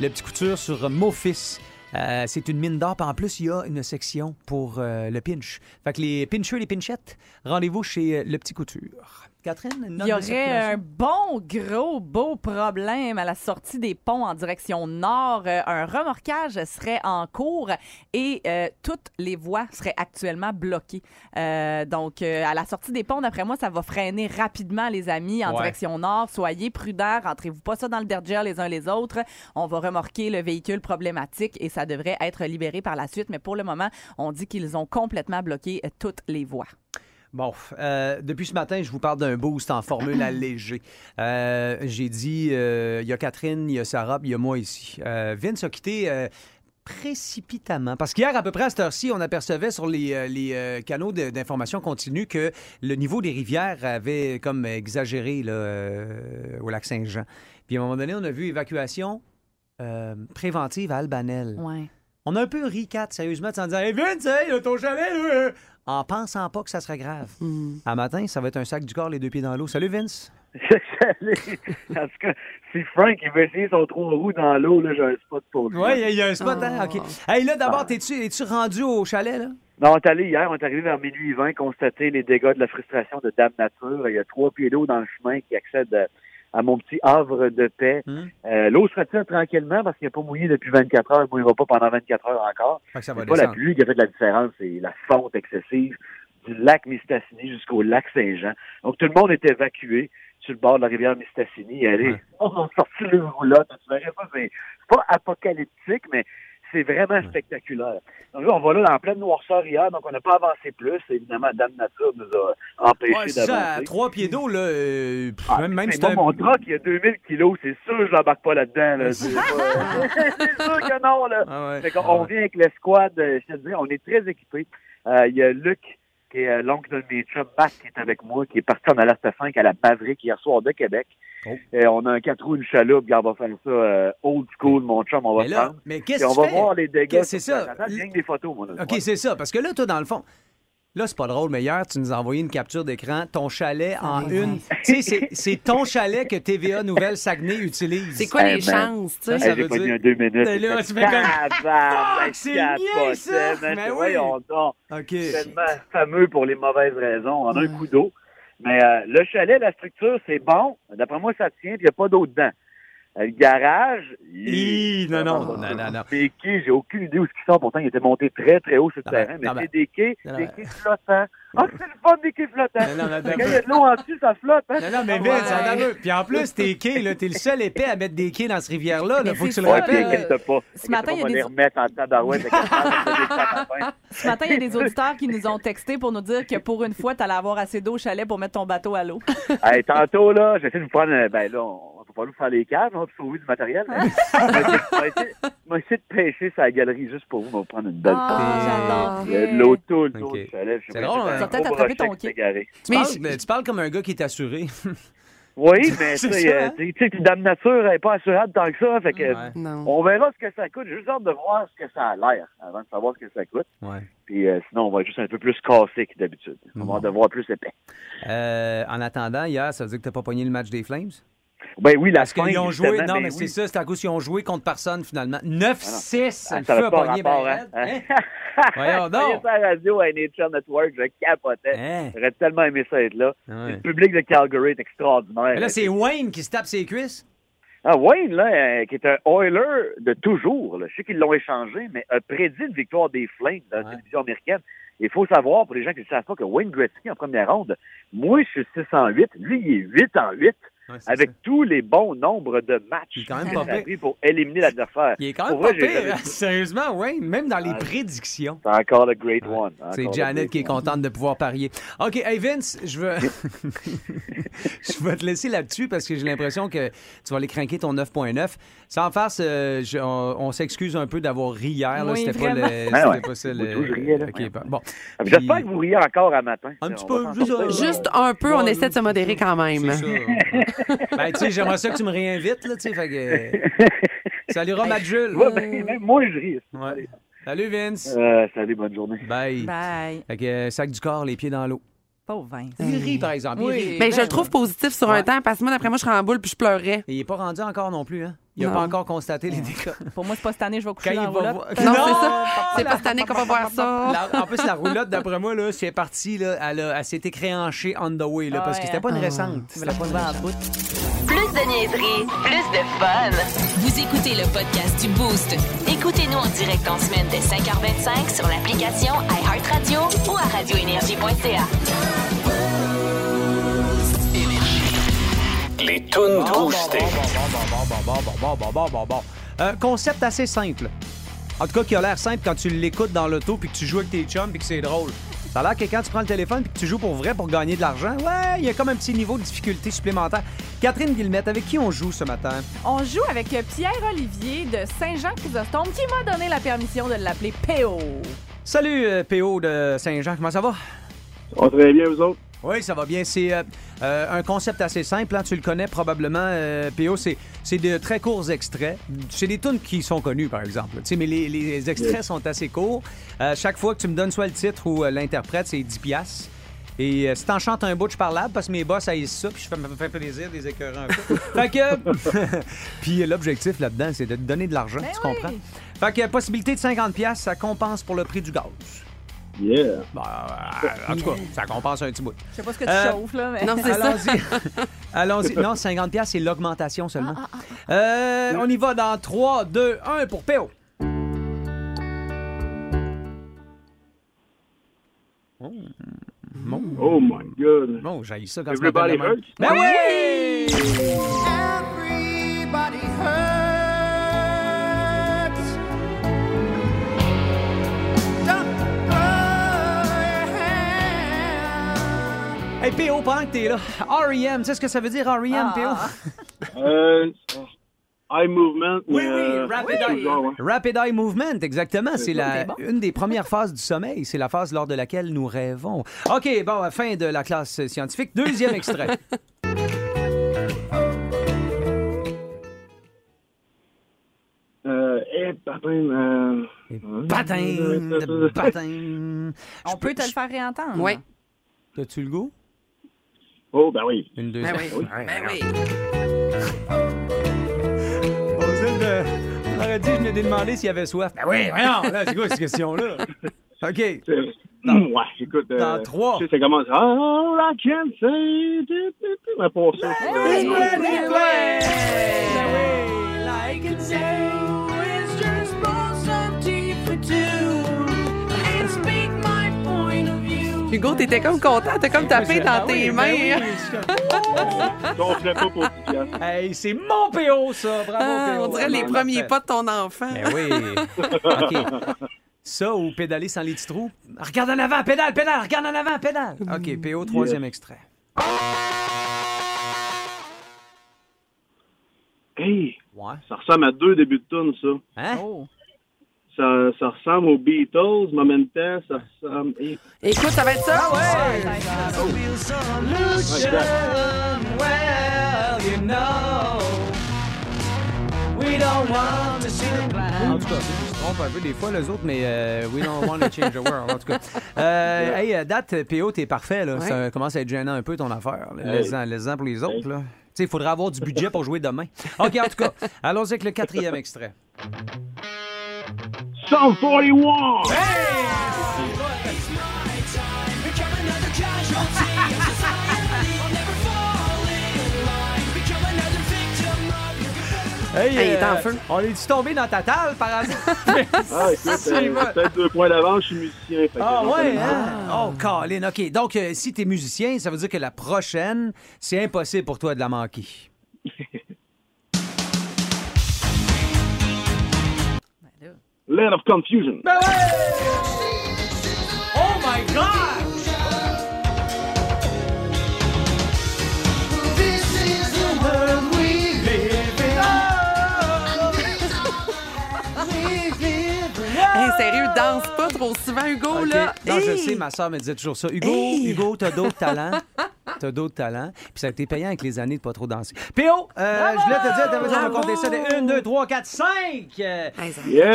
Le petit couture sur Mofis. Euh, c'est une mine d'or. En plus, il y a une section pour euh, le pinch. Fait que les pincheux, les pinchettes, rendez-vous chez euh, Le Petit Couture. Catherine? Il y aurait un bon, gros, beau problème à la sortie des ponts en direction nord. Euh, un remorquage serait en cours et euh, toutes les voies seraient actuellement bloquées. Euh, donc, euh, à la sortie des ponts, d'après moi, ça va freiner rapidement, les amis, en Ouais. direction nord. Soyez prudents, rentrez-vous pas ça dans le derrière les uns les autres. On va remorquer le véhicule problématique et ça devrait être libéré par la suite. Mais pour le moment, on dit qu'ils ont complètement bloqué toutes les voies. Bon, euh, depuis ce matin, je vous parle d'un boost en formule allégée. Euh, J'ai dit, euh, il y a Catherine, il y a Sarah, puis il y a moi ici. Vince a quitté précipitamment. Parce qu'hier, à peu près à cette heure-ci, on apercevait sur les, les, canaux d'information continue que le niveau des rivières avait comme exagéré là, au lac Saint-Jean. Puis à un moment donné, on a vu évacuation préventive à Albanel. Ouais. On a un peu ri, Kat, sérieusement, en disant Hey Vince, hey, ton chalet, là, euh, en pensant pas que ça serait grave. À matin, ça va être un sac du corps, les deux pieds dans l'eau. Salut Vince. en tout cas, si Frank il veut essayer son trois roues dans l'eau, là, j'ai un spot pour lui. Oui, il y a un spot, hein? OK. Hey, là, d'abord, t'es-tu es-tu rendu au chalet, là? Non, on est allé hier, on est arrivé vers minuit 20, constater les dégâts de la frustration de Dame Nature. Il y a trois pieds d'eau dans le chemin qui accèdent à, mon petit havre de paix. Hmm. Euh, L'eau se retire tranquillement? Parce qu'il n'a pas mouillé depuis 24 heures. Il ne mouillera pas pendant 24 heures encore. C'est pas la pluie qui a fait la différence, c'est la fonte excessive du lac Mistassini jusqu'au lac Saint-Jean. Donc, tout le monde est évacué sur le bord de la rivière Mistassini. Allez, on a sorti le roulotte. Tu verrais c'est c'est pas apocalyptique, mais c'est vraiment spectaculaire. Donc là, on va là en pleine noirceur hier, donc on n'a pas avancé plus. Évidemment, Dame Nature nous a empêché Ouais, c'est ça, à d'avancer. trois pieds d'eau, là, euh, pff, Ah, même, même si mon truck, il y a 2000 kilos, c'est sûr que je l'embarque pas là-dedans. Là. C'est sûr que non. Là. Ah Fait qu'on- on vient avec l'escouade, euh, je te dis, on est très équipés. Euh, Il y a Luc, qui est euh, l'oncle de mes chums, Matt, qui est avec moi, qui est parti en alerte 5 à la Maverick hier soir de Québec. Oh. Et on a un 4 roues, une chaloupe, on va faire ça euh, old school, mon chum, on va Mais là, prendre. mais qu'est-ce on que tu va fais? voir les dégâts. C'est ça? Que des photos, moi. là. OK, c'est ça. Parce que là, toi, dans le fond, là, c'est pas drôle, mais hier, tu nous as envoyé une capture d'écran, ton chalet en une. Tu sais, c'est- c'est ton chalet que TVA Nouvelle Saguenay utilise. C'est quoi les Eh ben, chances, tu sais? eh, Ça veut pas dire- mis un deux minutes. C'est tu fais comme- tabarnak, Fuck, c'est ça! Mais oui. Voyons donc. Tellement fameux pour les mauvaises raisons. On a un coup d'eau. Mais euh, le chalet, la structure, c'est bon. D'après moi, ça tient, puis il n'y a pas d'eau dedans. Euh, le garage, Hi, non, non, non, non, non. Des quais, j'ai aucune idée où ce qu'ils sont. Pourtant, ils étaient montés très, très haut sur le Non, terrain. Mais c'est des quais, des quais flottants. Ah, c'est le fun des quais flottants. Non, Quand il y a de l'eau en dessus, ça flotte. Hein? Non, non, mais attends un peu. Puis en plus, t'es quai, là. T'es le seul épais à mettre des quais dans cette rivière-là. Faut que tu le inquiète pas. Ce matin, il y a on va des- les remettre en. Ce matin, il y a des auditeurs qui nous ont texté pour nous dire que pour une fois, tu allais avoir assez d'eau au chalet pour mettre ton bateau à l'eau. Hey, tantôt, là, j'essaie de vous prendre. euh, Ben là, pas nous faire les caves, on va sauver du matériel. hein. On va essayer- de pêcher sa galerie juste pour vous. On va prendre une belle Ah, pêche. Il y a de l'eau tout le tour du chalet. C'est drôle, hein? Tu peut-être attraper ton garé. Tu parles, mais tu parles comme un gars qui est assuré. Oui, mais tu sais, euh, hein? tu sais, Dame Nature n'est pas assurable tant que ça. Fait que Ouais. On verra ce que ça coûte. J'ai juste hâte de voir ce que ça a l'air avant de savoir ce que ça coûte. Ouais. Puis euh, sinon, on va être juste un peu plus cassé que d'habitude. On va en devoir plus épais. Euh, en attendant, hier, ça veut dire que t'as pas pogné le match des Flames? Ben oui, la Parce qu'ils ont joué. Non, ben mais oui. c'est ça, c'est à cause qu'ils ont joué contre personne finalement. 9-6, Ah, le ça feu a pas pogné ben hein? Hein? Voyons donc. la radio à Nature Network, je capotais. Hein? J'aurais tellement aimé ça être là. Ouais. Le public de Calgary est extraordinaire. Mais là, c'est Wayne qui se tape ses cuisses. Ah, Wayne, là, euh, qui est un Oiler de toujours, là. je sais qu'ils l'ont échangé, mais a prédit une victoire des Flames dans la télévision américaine. Il faut savoir, pour les gens qui ne savent pas, que Wayne Gretzky, en première ronde, moi, je suis 6 en 8, lui, il est 8 en 8, Ouais, avec ça. tous les bons nombres de matchs Il est quand même qu'il pas pris pour éliminer l'adversaire. Il est quand même pas pire. Sérieusement, Wayne, même dans les prédictions. C'est encore le Great One. C'est Janet qui est One. contente de pouvoir parier. OK, hey Vince, je veux... je vais te laisser là-dessus parce que j'ai l'impression que tu vas aller craquer ton 9.9. Sans farce, euh, je- on, on s'excuse un peu d'avoir ri hier. Oui, C'était pas, le, Ben ouais. pas ça. Le... là. Bon. Ah, puis J'espère Puis- que vous riez encore à matin. Un petit peu, juste Juste un peu, on essaie de se modérer quand même. Ben, tu sais, j'aimerais ça que tu me réinvites, là, tu sais, fait que... Salut, Rome Jules. Ouais, ben, même moi, je ris. Ouais. Salut, Vince. Euh, salut, bonne journée. Bye. Bye. Fait que, euh, sac du corps, les pieds dans l'eau. Pauvre Vince. Il rit, par exemple. il Oui. rit. Ben, je Ben, le trouve positif sur Ouais. un temps, parce que moi, d'après moi, je serais en boule puis je pleurais. Et il est pas rendu encore non plus, hein? Il n'a pas encore constaté les dégâts. Pour moi, c'est pas cette année, je vais coucher Quand dans il la va roulotte. voir- Non, c'est ça. C'est pas cette année qu'on va voir ça. La- en plus, la roulotte, d'après moi, là, si elle est partie, là, elle, a- elle s'est créanchée on the way, là, Ah parce que c'était pas une hein. récente. La poses en bout. Plus de niaiserie, plus de fun. Vous écoutez le podcast du Boost. Écoutez-nous en direct en semaine dès 5h25 sur l'application iHeartRadio ou à radioénergie.ca. Les tunes boostées. Bon, bon, bon, bon, bon, Un concept assez simple. En tout cas, qui a l'air simple quand tu l'écoutes dans l'auto puis que tu joues avec tes chums puis que c'est drôle. Ça a l'air que quand tu prends le téléphone puis que tu joues pour vrai pour gagner de l'argent, ouais, il y a comme un petit niveau de difficulté supplémentaire. Catherine Guillemette, avec qui on joue ce matin? On joue avec Pierre-Olivier de Saint-Jean-Chrysostome qui m'a donné la permission de l'appeler PO. Salut, euh, PO de Saint-Jean, comment ça va? Ça va très bien, vous autres? Oui, ça va bien. C'est euh, euh, un concept assez simple. hein. Tu le connais probablement, euh, PO. C'est de très courts extraits. C'est des tunes qui sont connues, par exemple. Tu sais, mais les, les extraits sont assez courts. Euh, chaque fois que tu me donnes soit le titre ou l'interprète, c'est 10 piastres. Et euh, si t'en chantes un bout, je parlable parce que mes boss haïssent ça, puis je fais, me fait plaisir de les écœurer un peu. fait que. puis l'objectif là-dedans, c'est de te donner de l'argent, Ben tu comprends? Fait que possibilité de 50$, piastres, ça compense pour le prix du gaz. Yeah. Bah, euh, en tout cas, ça compense un petit bout. Je sais pas ce que tu Euh, chauffes, là, mais. Non, c'est ça. Allons-y. Allons-y. Non, 50$, piastres, c'est l'augmentation seulement. Euh, on y va dans 3, 2, 1 pour PO. Oh, Bon. Oh my God. Bon, j'ai ça quand Everybody hurts? Ben oui! Everybody hurts. Hey, PO, pendant que t'es là, R.E.M., tu sais ce que ça veut dire, R.E.M., PO? Euh, eye movement. Oui, mais, oui, euh, rapid eye. Rapid Eye Movement, exactement. C'est la, bon. une des premières phases du sommeil. C'est la phase lors de laquelle nous rêvons. OK, bon, à fin de la classe scientifique. Deuxième extrait. Euh, eh, patin, euh... Patin, de patin. On peut te le faire réentendre. Oui. As-tu le goût? Oh, ben oui. Une, deux, Ben trois. oui. Ben oui. On dirait de- on aurait dit, je venais de demander s'il avait soif. Ben oui, voyons, là, c'est quoi cette question-là? OK. C'est- Ouais, écoute. Euh, Dans trois. Tu sais, ça commence. All I can say. tu, tu, tu, Mais pour ça. c'est- Like it's it's Hugo, t'étais comme content, t'as comme tapé dans tes oui, mains. oui, je- Ça, on ferait pas pour 10 piastres. Hey, c'est mon PO, ça. Bravo, Ah, PO. on dirait les premiers pas de ton enfant. Ben oui. OK. Ça ou pédaler sans les petits trous? Regarde en avant, pédale, pédale, regarde en avant, pédale. OK, PO, troisième extrait. Hey, Ouais. ça ressemble à deux débuts de tune, ça. Hein? Oh. Ça, ça ressemble aux Beatles, mais en même temps, ça ressemble. Hey, Écoute, ça va être ça? Well, you know, we don't want to see the plan. En tout cas, ils se trompent un peu des fois, les autres, mais euh, we don't want to change the world. En tout cas, euh, hey, euh, date, PO, t'es parfait. Là. Ouais. Ça commence à être gênant un peu ton affaire. là. Hey. Laisse-en laisse-en pour les autres. là. Il faudrait avoir du budget pour jouer demain. OK, en tout cas, allons-y avec le quatrième extrait. Psalm 41! Hey, Hey, il est en euh, feu. On est tombé dans ta table par hasard? Ah, écoute, Tu euh, peut-être deux points d'avance, je suis musicien. Ah ouais, hein? Oh, Colin, OK. Donc, euh, si t'es musicien, ça veut dire que la prochaine, c'est impossible pour toi de la manquer. Land of Confusion. Ben Oh my God! Hey, sérieux, danse pas trop souvent, Hugo, là. Non, je Hey! sais, ma soeur me disait toujours ça. Hugo, Hey! Hugo, t'as d'autres talents? T'as d'autres talents. Puis ça a été payant avec les années de pas trop danser. P.O., euh, je voulais te dire, t'avais dit, on va compter ça de 1, 2, 3, 4, 5. Yeah.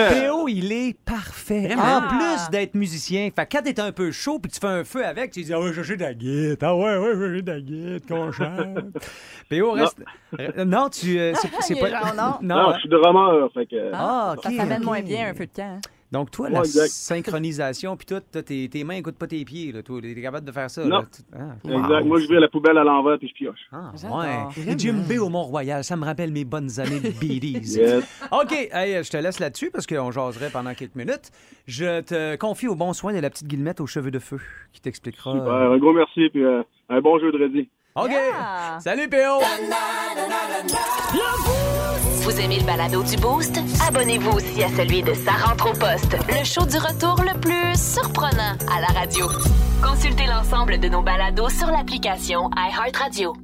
P.O., il est parfait. Vraiment? En plus d'être musicien. Fait que quand t'es un peu chaud puis tu fais un feu avec, tu dis, ah ouais, j'ai de la guitare. Ah ouais, ouais, j'ai de la guitare, qu'on chante. P.O., reste. Euh, Non, tu. euh, c'est c'est Il est pas. genre, non. Non, hein? je suis drummer, fait que... Ah, Ça ok, s'amène ok. moins bien un feu de camp. Donc, toi, Ouais, la exact. synchronisation, puis tout, toi, tes, tes mains n'écoutent pas tes pieds, là, toi. T'es capable de faire ça. Non. là. Tu- ah, Exact. wow. Moi, je vais à la poubelle à l'envers puis je pioche. Ah, ouais. Et Jim B au Mont-Royal, ça me rappelle mes bonnes années de. Yes. OK, hey, je te laisse là-dessus parce qu'on jaserait pendant quelques minutes. Je te confie au bon soin de la petite Guillemette aux cheveux de feu qui t'expliquera. Super. euh, Un gros merci puis euh, un bon jeu de redis. OK. Yeah. Salut, P.O. Vous aimez le balado du Boost? Abonnez-vous aussi à celui de Sa rentre au poste, le show du retour le plus surprenant à la radio. Consultez l'ensemble de nos balados sur l'application iHeartRadio.